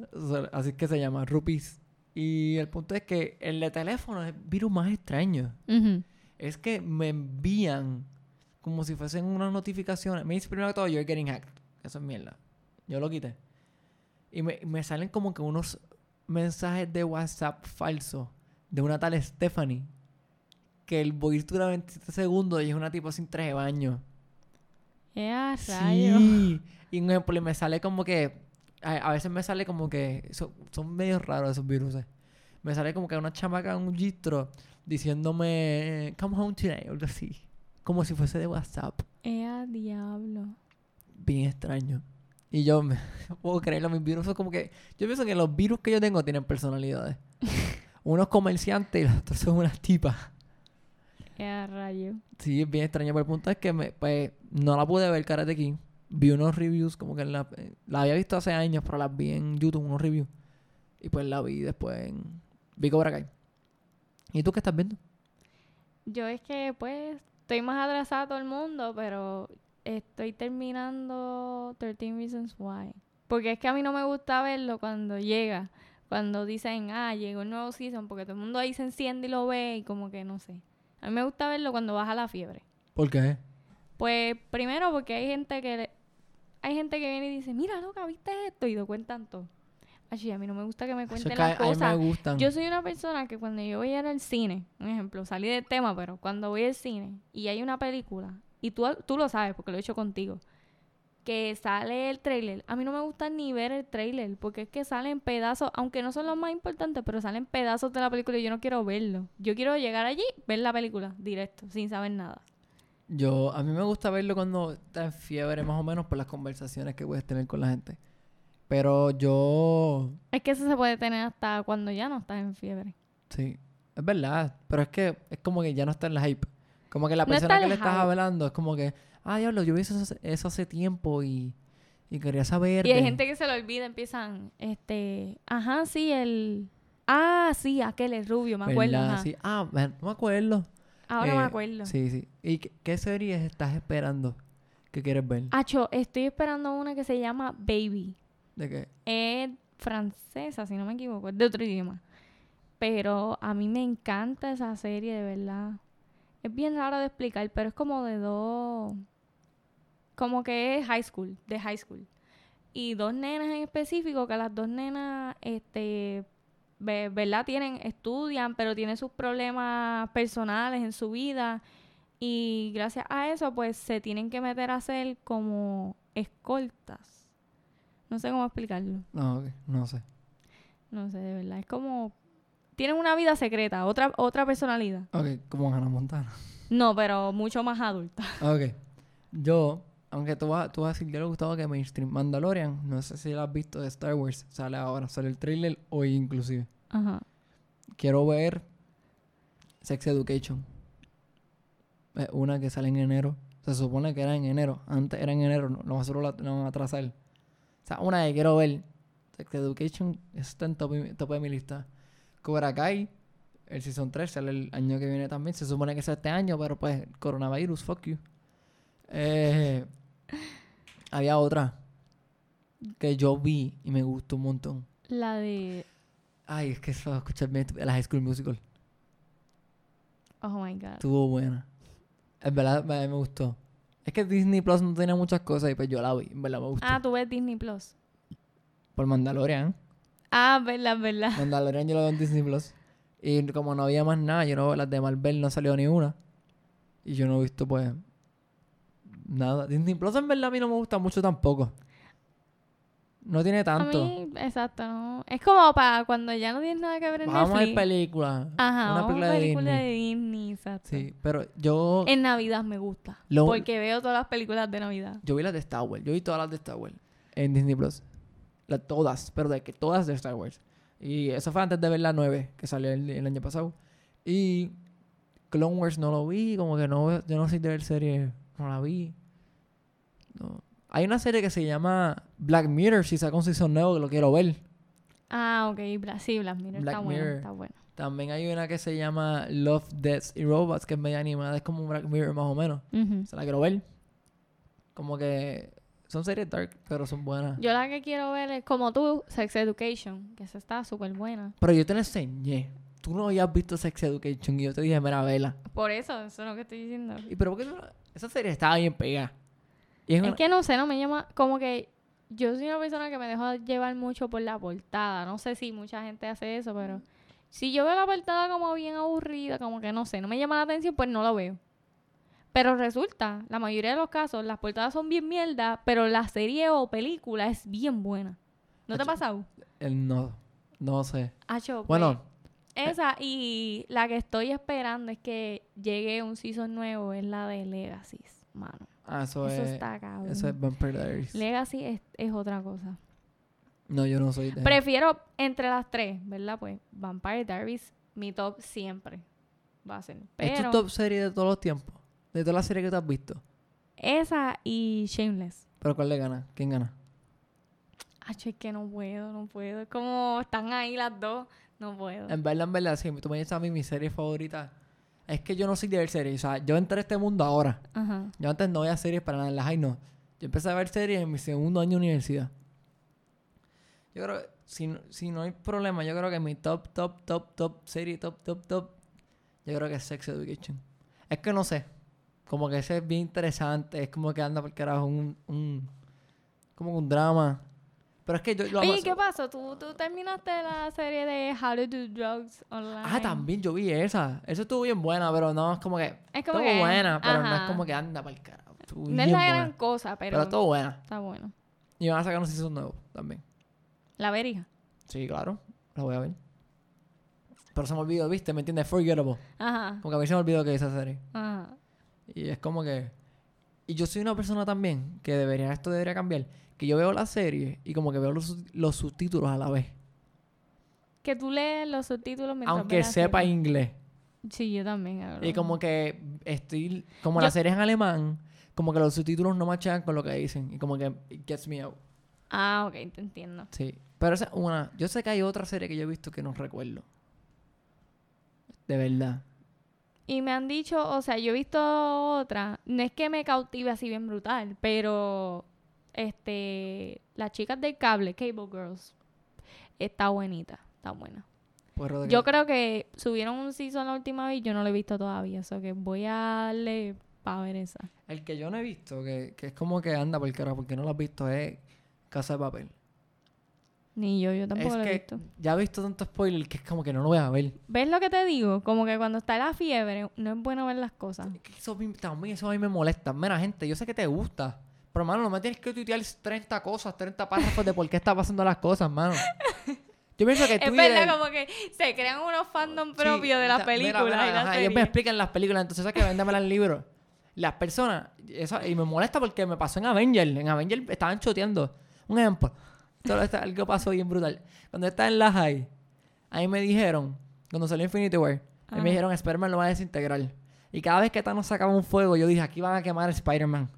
Speaker 1: así es que se llama, rupees. Y el punto es que el de teléfono es el virus más extraño. Es que me envían como si fuesen unas notificaciones. Me dice primero que todo, you're getting hacked. Eso es mierda. Yo lo quité. Y me, me salen como que unos mensajes de WhatsApp falsos de una tal Stephanie. Que el voice dura 27 segundos y es una tipo sin traje de baño. Sí. Y me sale como que. A, a veces me sale como que. so- son medio raros esos virus. Me sale como que una chamaca en un gistro diciéndome. Come home today. O algo así. Como si fuese de WhatsApp.
Speaker 2: Eh, a diablo.
Speaker 1: Bien extraño. Y yo me, (laughs) no puedo creerlo. Mis virus son como que. Yo pienso que los virus que yo tengo tienen personalidades. (laughs) Unos comerciantes y los otros son unas tipas.
Speaker 2: Eh, rayo.
Speaker 1: Sí, es bien extraño. Pero el punto es que me, pues, no la pude ver Karate Kid. Vi unos reviews, como que la, eh, la había visto hace años, pero las vi en YouTube, unos reviews. Y pues la vi después en... Vi Cobra Kai. ¿Y tú qué estás viendo?
Speaker 2: Yo es que, pues, estoy más atrasada todo el mundo, pero estoy terminando 13 Reasons Why. Porque es que a mí no me gusta verlo cuando llega. Cuando dicen, ah, llegó el nuevo season, porque todo el mundo ahí se enciende y lo ve y como que no sé. A mí me gusta verlo cuando baja la fiebre.
Speaker 1: ¿Por qué?
Speaker 2: Pues primero porque hay gente que hay gente que viene y dice, mira loca, ¿viste esto? Y lo cuentan todo. Así, a mí no me gusta que me cuenten
Speaker 1: que
Speaker 2: las
Speaker 1: a mí
Speaker 2: cosas.
Speaker 1: me gustan.
Speaker 2: Yo soy una persona que cuando yo voy a ir al cine, un ejemplo, salí del tema, pero cuando voy al cine y hay una película, y tú, tú lo sabes porque lo he hecho contigo, que sale el trailer, a mí no me gusta ni ver el trailer, porque es que salen pedazos, aunque no son los más importantes, pero salen pedazos de la película y yo no quiero verlo. Yo quiero llegar allí, ver la película directo, sin saber nada.
Speaker 1: Yo, a mí me gusta verlo cuando está en fiebre, más o menos, por las conversaciones que puedes tener con la gente. Pero yo...
Speaker 2: Es que eso se puede tener hasta cuando ya no estás en fiebre.
Speaker 1: Sí, es verdad. Pero es que es como que ya no está en la hype. Como que la
Speaker 2: No
Speaker 1: persona que le estás hablando es como que... Ah, diablo, yo vi eso, eso hace tiempo y... Y quería saber
Speaker 2: Y hay gente que se lo olvida, empiezan, este, ajá, sí, el, ah, sí, aquel es rubio, me acuerdo, ajá.
Speaker 1: Sí. Ah, no me acuerdo.
Speaker 2: Ahora me
Speaker 1: Eh,
Speaker 2: acuerdo.
Speaker 1: Sí, sí. ¿Y qué, qué series estás esperando que quieres ver?
Speaker 2: Acho, estoy esperando una que se llama Baby.
Speaker 1: ¿De qué?
Speaker 2: Es francesa, si no me equivoco, es de otro idioma. Pero a mí me encanta esa serie, de verdad. Es bien raro de explicar, pero es como de dos... Como que es high school, de high school. Y dos nenas en específico, que las dos nenas, este, ¿verdad? Tienen, estudian, pero tienen sus problemas personales en su vida. Y gracias a eso, pues se tienen que meter a hacer como escoltas. No sé cómo explicarlo.
Speaker 1: No, no sé.
Speaker 2: No sé, de verdad. Es como. Tienen una vida secreta, otra, otra personalidad.
Speaker 1: Ok, como Hannah Montana.
Speaker 2: No, pero mucho más adulta.
Speaker 1: Ok. Yo, aunque tú vas, tú vas a decir, yo le gustaba que Mainstream Mandalorian, no sé si lo has visto de Star Wars, sale ahora, sale el trailer hoy inclusive.
Speaker 2: Ajá.
Speaker 1: Quiero ver Sex Education. Es una que sale en enero. Se supone que era en enero. Antes era en enero, no, lo más seguro la, la van a atrasar. O sea, una que quiero ver. Sex Education está en top, top de mi lista. Cobra Kai, el Season 3 sale el año que viene también. Se supone que es este año, pero pues coronavirus, fuck you. Eh, había otra que yo vi y me gustó un montón.
Speaker 2: La de.
Speaker 1: Ay, es que eso, escucharme la High School Musical.
Speaker 2: Oh my god.
Speaker 1: Estuvo buena. En verdad, me, gustó. Es que Disney Plus no tenía muchas cosas y pues yo la vi. En verdad me gustó.
Speaker 2: Ah, tú ves Disney Plus.
Speaker 1: Por Mandalorian.
Speaker 2: Ah, verdad, verdad.
Speaker 1: Mandalorian yo lo veo en Disney Plus. Y como no había más nada, yo no, las de Marvel no salió ni una. Y yo no he visto pues nada. Disney Plus en verdad a mí no me gusta mucho tampoco. No tiene tanto.
Speaker 2: A mí, exacto, no. Es como para cuando ya no tienes nada que ver en
Speaker 1: Vamos a ver
Speaker 2: Netflix.
Speaker 1: películas.
Speaker 2: Ajá,
Speaker 1: una
Speaker 2: vamos a
Speaker 1: película
Speaker 2: ver
Speaker 1: de
Speaker 2: películas
Speaker 1: Disney.
Speaker 2: de Disney, exacto.
Speaker 1: Sí, pero yo,
Speaker 2: En Navidad me gusta.
Speaker 1: Lo-
Speaker 2: Porque veo todas las películas de Navidad.
Speaker 1: yo vi las de Star Wars. Yo vi todas las de Star Wars en Disney Plus. Las todas, pero de que todas de Star Wars. Y eso fue antes de ver la 9, que salió el, el año pasado. Y Clone Wars no lo vi, como que no, yo no soy de ver series, no la vi. No. Hay una serie que se llama Black Mirror, si saca un season nuevo, que lo quiero ver.
Speaker 2: Ah, ok. Bla- sí, Black Mirror
Speaker 1: Black
Speaker 2: está bueno,
Speaker 1: Mirror.
Speaker 2: está.
Speaker 1: También hay una que se llama Love, Deaths y Robots, que es media animada, es como un Black Mirror más o menos.
Speaker 2: Ujú.
Speaker 1: Se la quiero ver. Como que son series dark, pero son buenas.
Speaker 2: Yo la que quiero ver es como tú, Sex Education, que esa está súper buena.
Speaker 1: Pero yo te la enseñé. Tú no habías visto Sex Education y yo te dije, mira, vela.
Speaker 2: Por eso, eso es lo que estoy diciendo.
Speaker 1: ¿Y pero por qué tú no- Esa serie estaba bien pegada. Y es
Speaker 2: Es
Speaker 1: una-
Speaker 2: que no sé, no me llama, como que yo soy una persona que me dejo llevar mucho por la portada. No sé si mucha gente hace eso, pero si yo veo la portada como bien aburrida, como que no sé, no me llama la atención, pues no lo veo. Pero resulta, la mayoría de los casos, las portadas son bien mierda, pero la serie o película es bien buena. ¿No te ha pasado?
Speaker 1: el no, no sé.
Speaker 2: Acho, pues,
Speaker 1: Bueno,
Speaker 2: esa y la que estoy esperando es que llegue un season nuevo, es la de Legacy, mano.
Speaker 1: ah, eso,
Speaker 2: Eso
Speaker 1: es.
Speaker 2: está cabrón.
Speaker 1: Eso es Vampire Diaries.
Speaker 2: Legacy es, es otra cosa.
Speaker 1: no, yo no soy de.
Speaker 2: Prefiero entre las tres, ¿verdad? Pues Vampire Diaries, mi top siempre va a ser.
Speaker 1: ¿Es tu
Speaker 2: Pero
Speaker 1: top serie de todos los tiempos? De todas las series que tú has visto.
Speaker 2: esa y Shameless.
Speaker 1: ¿Pero cuál le gana? ¿Quién gana?
Speaker 2: Acho, es que no puedo, no puedo. Es como están ahí las dos, no puedo.
Speaker 1: En verdad, en verdad, si tú me dices a mí mi serie favorita. Es que yo no soy de ver series. O sea, yo entré a este mundo ahora.
Speaker 2: Ajá.
Speaker 1: Yo antes no veía series para nada las high, no. Yo empecé a ver series en mi segundo año de universidad. Yo creo si, no- si no hay problema, yo creo que mi top, top, top, top serie, top, top, top, yo creo que es Sex Education. Es que no sé. Como que ese es bien interesante. Es como que anda por carajo un, un como un drama. Pero es que yo lo
Speaker 2: Oye, ¿qué pasó? ¿Tú, tú terminaste la serie de How to Do Drugs Online.
Speaker 1: Ah, también yo vi esa. Eso estuvo bien buena, pero no es como que.
Speaker 2: Es como
Speaker 1: estuvo
Speaker 2: que,
Speaker 1: buena, pero no es
Speaker 2: ajá.
Speaker 1: como que anda para el carajo. Estuvo
Speaker 2: No es la gran cosa, pero,
Speaker 1: Pero estuvo buena.
Speaker 2: está bueno.
Speaker 1: Y van a sacar un season nuevo también.
Speaker 2: La verija.
Speaker 1: Sí, claro. La voy a ver. Pero se me olvidó, ¿viste? ¿Me entiendes? Forgettable.
Speaker 2: Ajá.
Speaker 1: Como que a mí se me olvidó que esa serie.
Speaker 2: Ajá.
Speaker 1: Y es como que... Y yo soy una persona también que debería... Esto debería cambiar. Que yo veo la serie y como que veo los, los subtítulos a la vez.
Speaker 2: Que tú lees los subtítulos mientras
Speaker 1: Aunque sepa
Speaker 2: serie.
Speaker 1: inglés.
Speaker 2: Sí, yo también. la
Speaker 1: Y como que estoy... Como
Speaker 2: Yo-
Speaker 1: la serie es en alemán, como que los subtítulos no machan con lo que dicen. Y como que it gets me out.
Speaker 2: Ah, ok, te entiendo.
Speaker 1: Sí. Pero esa es una... Yo sé que hay otra serie que yo he visto que no recuerdo. De verdad.
Speaker 2: Y me han dicho, o sea, yo he visto otra, no es que me cautive así bien brutal, pero este las chicas del cable, Cable Girls, está buenita, está buena.
Speaker 1: Pues,
Speaker 2: Yo creo que subieron un season la última vez y yo no lo he visto todavía, o sea que voy a darle para ver esa.
Speaker 1: El que yo no he visto, que, que es como que anda por cara, porque no lo has visto, es Casa de Papel.
Speaker 2: Ni yo, yo tampoco
Speaker 1: es
Speaker 2: lo he visto.
Speaker 1: ya he visto tanto spoiler que es como que no lo voy a ver.
Speaker 2: ¿Ves lo que te digo? Como que cuando está la fiebre, no es bueno ver las cosas.
Speaker 1: Es que Eso, a mí- también eso a mí me molesta. Mira, gente, yo sé que te gusta. Pero, mano, no me tienes que tuitear 30 cosas, 30 párrafos de por qué está pasando las cosas, mano. Yo pienso que (laughs)
Speaker 2: Es
Speaker 1: Twitter...
Speaker 2: verdad, como que se crean unos fandom
Speaker 1: Sí,
Speaker 2: propios de las
Speaker 1: mira,
Speaker 2: películas
Speaker 1: mira,
Speaker 2: y las
Speaker 1: ajá, ellos me explican las películas, entonces sabes que véndemela en libro. Las personas, eso, y me molesta porque me pasó en Avenger. En Avenger estaban choteando. Un ejemplo. Solo está, algo pasó bien brutal. Cuando estaba en la high, ahí me dijeron, cuando salió Infinity War, ahí me dijeron, Spider-Man lo va a desintegrar. Y cada vez que Thanos sacaba un fuego, yo dije, aquí van a quemar a Spider-Man.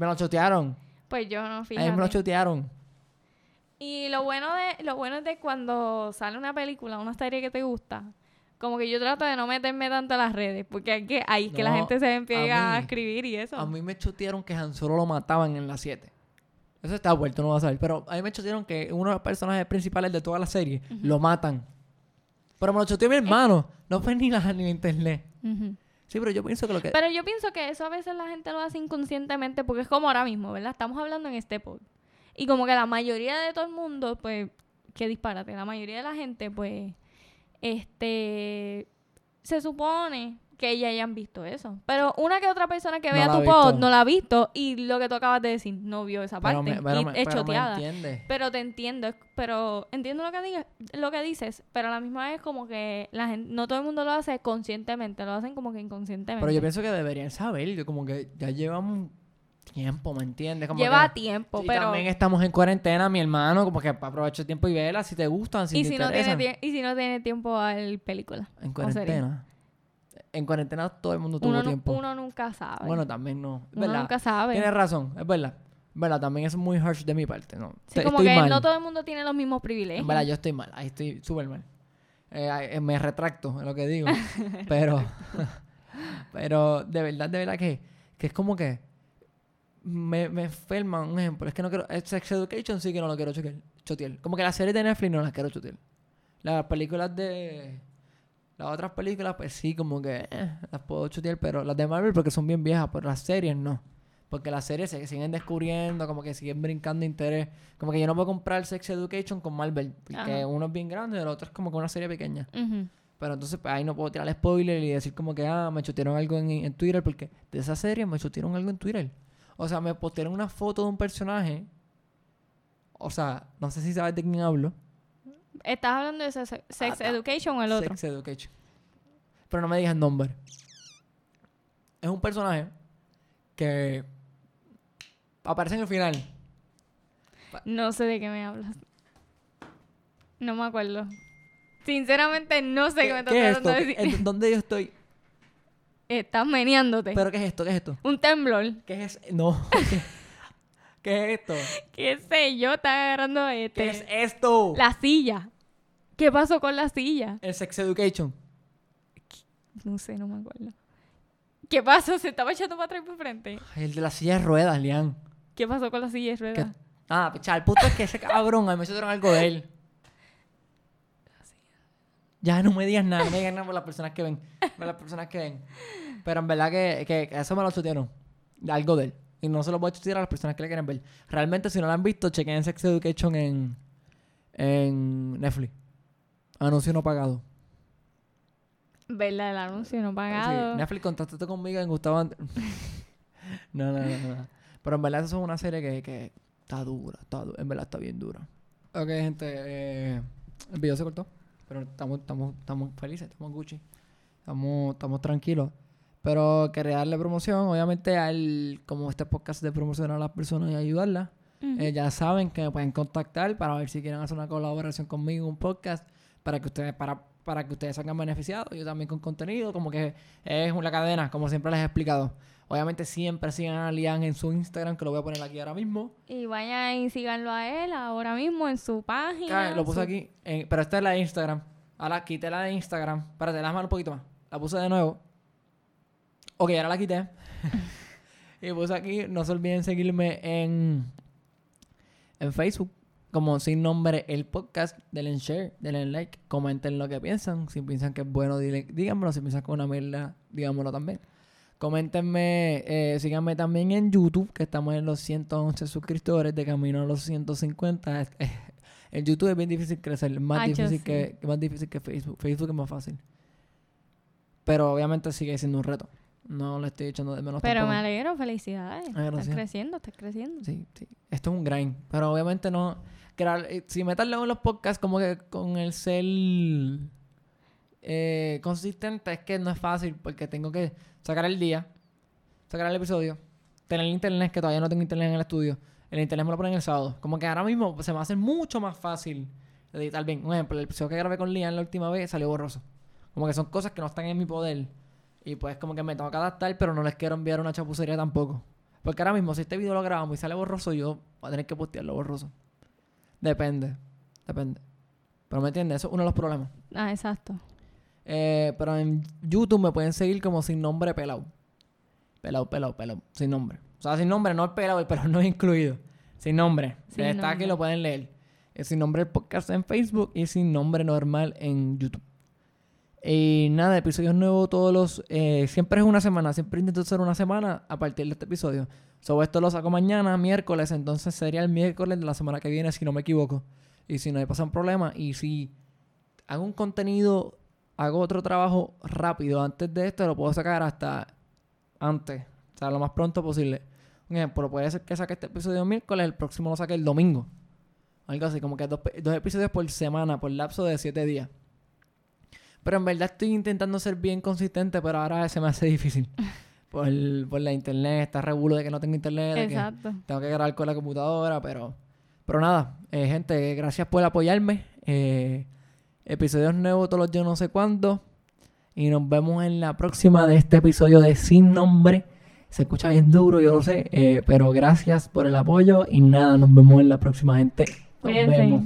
Speaker 1: Me lo chotearon.
Speaker 2: Pues yo no,
Speaker 1: A mí
Speaker 2: fíjate.
Speaker 1: me lo chotearon.
Speaker 2: Y lo bueno de lo bueno es de cuando sale una película, una serie que te gusta, como que yo trato de no meterme tanto a las redes, porque hay que, ahí es que la gente se empieza
Speaker 1: a
Speaker 2: a, escribir y eso.
Speaker 1: A mí me chotearon que Han Solo lo mataban en la 7. Eso está vuelto, no vas a saber. Pero a mí me chotearon que uno de los personajes principales de toda la serie lo matan. Pero me lo choteó mi hermano. No fue ni la, ni la internet.
Speaker 2: Ujú.
Speaker 1: Sí, pero yo pienso que lo que...
Speaker 2: Pero yo pienso que eso a veces la gente lo hace inconscientemente porque es como ahora mismo, ¿verdad? Estamos hablando en este pod. Y como que la mayoría de todo el mundo, pues, qué disparate, la mayoría de la gente, pues, este, se supone que ya hayan visto eso. Pero una que otra persona que vea tu
Speaker 1: visto.
Speaker 2: no la ha visto y lo que tú acabas de decir, no vio esa parte.
Speaker 1: pero me, pero
Speaker 2: y
Speaker 1: me-
Speaker 2: es
Speaker 1: pero
Speaker 2: choteada. Pero te entiendo, pero entiendo lo que digas, lo que dices, pero a la misma vez como que la gente, no todo el mundo lo hace conscientemente, lo hacen como que inconscientemente.
Speaker 1: Pero yo pienso que deberían saber. Yo como que ya llevamos tiempo, ¿me entiendes? Como
Speaker 2: Lleva
Speaker 1: que-
Speaker 2: tiempo,
Speaker 1: y
Speaker 2: pero
Speaker 1: también estamos en cuarentena, mi hermano. Como que aprovecha el tiempo y vela si te gustan, si
Speaker 2: y
Speaker 1: te
Speaker 2: si no tiene y si no tiene tiempo a ver películas.
Speaker 1: En cuarentena. En cuarentena todo el mundo tuvo
Speaker 2: Uno,
Speaker 1: tiempo.
Speaker 2: uno nunca sabe.
Speaker 1: Bueno, también no. Es
Speaker 2: uno
Speaker 1: verdad.
Speaker 2: nunca sabe.
Speaker 1: Tienes razón, es verdad. Verdad, también es muy harsh de mi parte. No,
Speaker 2: Sí,
Speaker 1: Te-
Speaker 2: como
Speaker 1: estoy
Speaker 2: que
Speaker 1: mal.
Speaker 2: no todo el mundo tiene los mismos privilegios.
Speaker 1: En verdad, yo estoy mal. Ahí estoy súper mal. Eh, eh, me retracto en lo que digo. (laughs) pero, (laughs) pero de verdad, de verdad que, que es como que me, me enferma. Un ejemplo, es que no quiero. eh, Sex Education sí que no lo quiero chotear. Como que las series de Netflix no las quiero chotear. Las películas de. Las otras películas, pues sí, como que eh, las puedo chotear, pero las de Marvel porque son bien viejas, pero las series no. Porque las series se siguen descubriendo, como que siguen brincando interés. Como que yo no puedo comprar Sex Education con Marvel, porque
Speaker 2: Ajá.
Speaker 1: uno es bien grande y el otro es como que una serie pequeña. Pero entonces pues, ahí no puedo tirar spoiler y decir como que, ah, me chotearon algo en, en Twitter, porque de esa serie me chotearon algo en Twitter. O sea, me postearon una foto de un personaje. O sea, no sé si sabes de quién hablo.
Speaker 2: ¿Estás hablando de Sex, Sex
Speaker 1: Ah,
Speaker 2: Education o el otro?
Speaker 1: Sex Education. Pero no me digas el nombre. Es un personaje que aparece en el final.
Speaker 2: No sé de qué me hablas. No me acuerdo. Sinceramente no sé qué, me estás
Speaker 1: ¿Qué es
Speaker 2: tratando de decir.
Speaker 1: ¿En ¿Dónde yo estoy?
Speaker 2: Estás meneándote.
Speaker 1: ¿Pero qué es esto? ¿Qué es esto?
Speaker 2: Un temblor.
Speaker 1: ¿Qué es? No. (laughs) ¿Qué es esto?
Speaker 2: ¿Qué sé yo? Está agarrando este.
Speaker 1: ¿Qué es esto?
Speaker 2: La silla. ¿Qué pasó con la silla?
Speaker 1: El Sex Education.
Speaker 2: No sé, no me acuerdo. ¿Qué pasó? ¿Se estaba echando para atrás y para frente?
Speaker 1: Ay, el de la silla de ruedas, Lian.
Speaker 2: ¿Qué pasó con la silla de ruedas?
Speaker 1: Ah, picha, el punto es que ese cabrón, a mí me hicieron algo de él. Ya no me digas nada, no me digas nada por las personas que ven. Por las personas que ven. Pero en verdad que, que eso me lo. De algo de él. Y no se lo voy a chutear a las personas que le quieren ver. Realmente, si no lo han visto, chequen Sex Education en, en Netflix. Anuncio no pagado.
Speaker 2: ¿Verdad? El anuncio no
Speaker 1: Sí,
Speaker 2: pagado.
Speaker 1: Netflix, contactate conmigo en Gustavo Ant- (laughs) no, no, no, no. Pero en verdad, eso es una serie que, que está dura. Está du- en verdad, está bien dura. Ok, gente. eh, el video se cortó. Pero estamos, estamos, estamos felices, estamos Gucci. Estamos, estamos tranquilos. Pero quería darle promoción, obviamente, al como este podcast de promocionar a las personas y ayudarlas. Eh, ya saben que me pueden contactar para ver si quieren hacer una colaboración conmigo, un podcast, para que ustedes, para, para que ustedes salgan beneficiados. Yo también con contenido, como que es una cadena, como siempre les he explicado. Obviamente siempre sigan a Lian en su Instagram, que lo voy a poner aquí ahora mismo.
Speaker 2: Y vayan y síganlo a él ahora mismo en su página.
Speaker 1: Lo puse
Speaker 2: su-
Speaker 1: aquí, en- pero esta es la de Instagram. Ahora quité la de Instagram. Espérate, déjame un poquito más. La puse de nuevo. Ok, ahora la quité. (laughs) y puse aquí, no se olviden seguirme en, en Facebook. como sin nombre el podcast, denle share, denle like, comenten lo que piensan. Si piensan que es bueno, dile- díganmelo. Si piensan que es una mierda, díganmelo también. Coméntenme, eh, síganme también en YouTube, que estamos en los 111 suscriptores, de camino a los 150. Es- es- En YouTube es bien difícil crecer, es más,
Speaker 2: Ay, yo
Speaker 1: difícil
Speaker 2: sí.
Speaker 1: que, más difícil que Facebook. Facebook es más fácil. Pero obviamente sigue siendo un reto. No le estoy echando de menos
Speaker 2: Pero
Speaker 1: tampoco.
Speaker 2: me alegro, felicidades.
Speaker 1: Ay,
Speaker 2: estás creciendo, estás creciendo.
Speaker 1: Sí, sí. Esto es un grind. Pero obviamente no. eh, si me tardo en los podcasts, como que con el ser eh, consistente, es que no es fácil porque tengo que sacar el día, sacar el episodio, tener el internet, que todavía no tengo internet en el estudio. El internet me lo ponen el sábado. Como que ahora mismo se me hace mucho más fácil editar bien. Un ejemplo, el episodio que grabé con Lian la última vez salió borroso. Como que son cosas que no están en mi poder. Y pues como que me tengo que adaptar, pero no les quiero enviar una chapucería tampoco. Porque ahora mismo, si este video lo grabamos y sale borroso, yo voy a tener que postearlo borroso. Depende. Depende. Pero me entiendes, eso es uno de los problemas.
Speaker 2: Ah, exacto.
Speaker 1: Eh, pero en YouTube me pueden seguir como sin nombre pelado. Pelado, pelado, pelado. Sin nombre. O sea, sin nombre, no el pelado, el pelado no es incluido. Sin nombre.
Speaker 2: Sin
Speaker 1: Está aquí, lo pueden leer. Es sin nombre el podcast en Facebook y sin nombre normal en YouTube. Y nada, episodios nuevos todos los... eh, siempre es una semana. Siempre intento hacer una semana a partir de este episodio. So, esto lo saco mañana, miércoles. Entonces sería el miércoles de la semana que viene, si no me equivoco. Y si no me pasan problemas. Y si hago un contenido, hago otro trabajo rápido antes de esto, lo puedo sacar hasta antes. O sea, lo más pronto posible. Un ejemplo, puede ser que saque este episodio miércoles, el próximo lo saque el domingo. Algo así, como que dos, dos episodios por semana, por lapso de siete días. Pero en verdad estoy intentando ser bien consistente, pero ahora se me hace difícil. (laughs) Por, por la internet, está revuelo de que no tengo internet, de que
Speaker 2: Exacto.
Speaker 1: tengo que grabar con la computadora, pero... Pero nada, eh, gente, gracias por apoyarme. Eh, episodios nuevos todos los yo no sé cuándo. Y nos vemos en la próxima de este episodio de Sin Nombre. Se escucha bien duro, yo lo sé. eh, pero gracias por el apoyo. Y nada, nos vemos en la próxima, gente. Nos
Speaker 2: Cuídense.
Speaker 1: vemos.